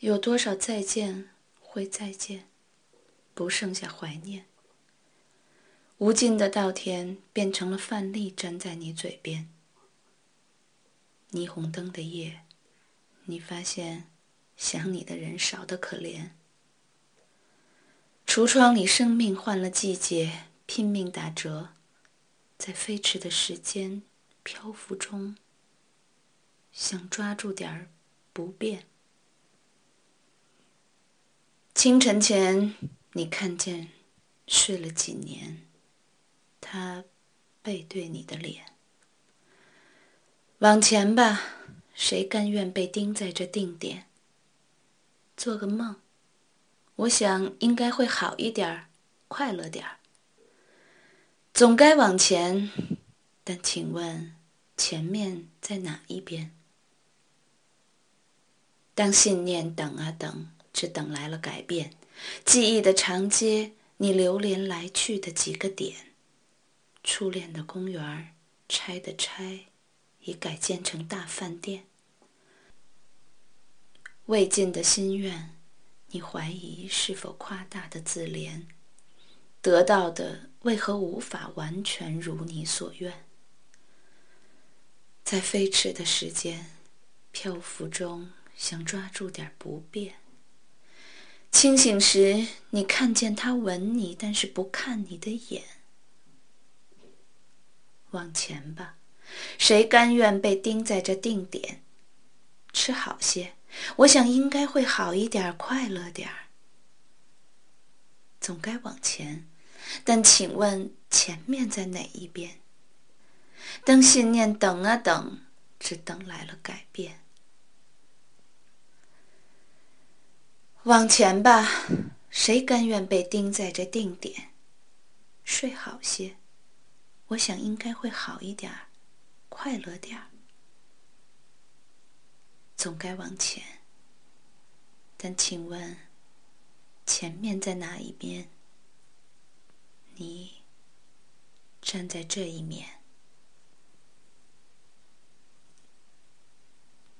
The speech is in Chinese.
有多少再见会再见，不剩下怀念。无尽的稻田变成了范例，粘在你嘴边。霓虹灯的夜，你发现想你的人少得可怜。橱窗里，生命换了季节，拼命打折，在飞驰的时间漂浮中，想抓住点儿不变。清晨前，你看见睡了几年。他背对你的脸，往前吧，谁甘愿被钉在这定点？做个梦，我想应该会好一点儿，快乐点儿。总该往前，但请问前面在哪一边？当信念等啊等，只等来了改变，记忆的长街，你流连来去的几个点。初恋的公园拆的拆，已改建成大饭店。未尽的心愿，你怀疑是否夸大的自怜？得到的为何无法完全如你所愿？在飞驰的时间漂浮中，想抓住点不变。清醒时，你看见他吻你，但是不看你的眼。往前吧，谁甘愿被钉在这定点？吃好些，我想应该会好一点，快乐点儿。总该往前，但请问前面在哪一边？当信念等啊等，只等来了改变。往前吧，谁甘愿被钉在这定点？睡好些。我想应该会好一点儿，快乐点儿。总该往前，但请问，前面在哪一边？你站在这一面。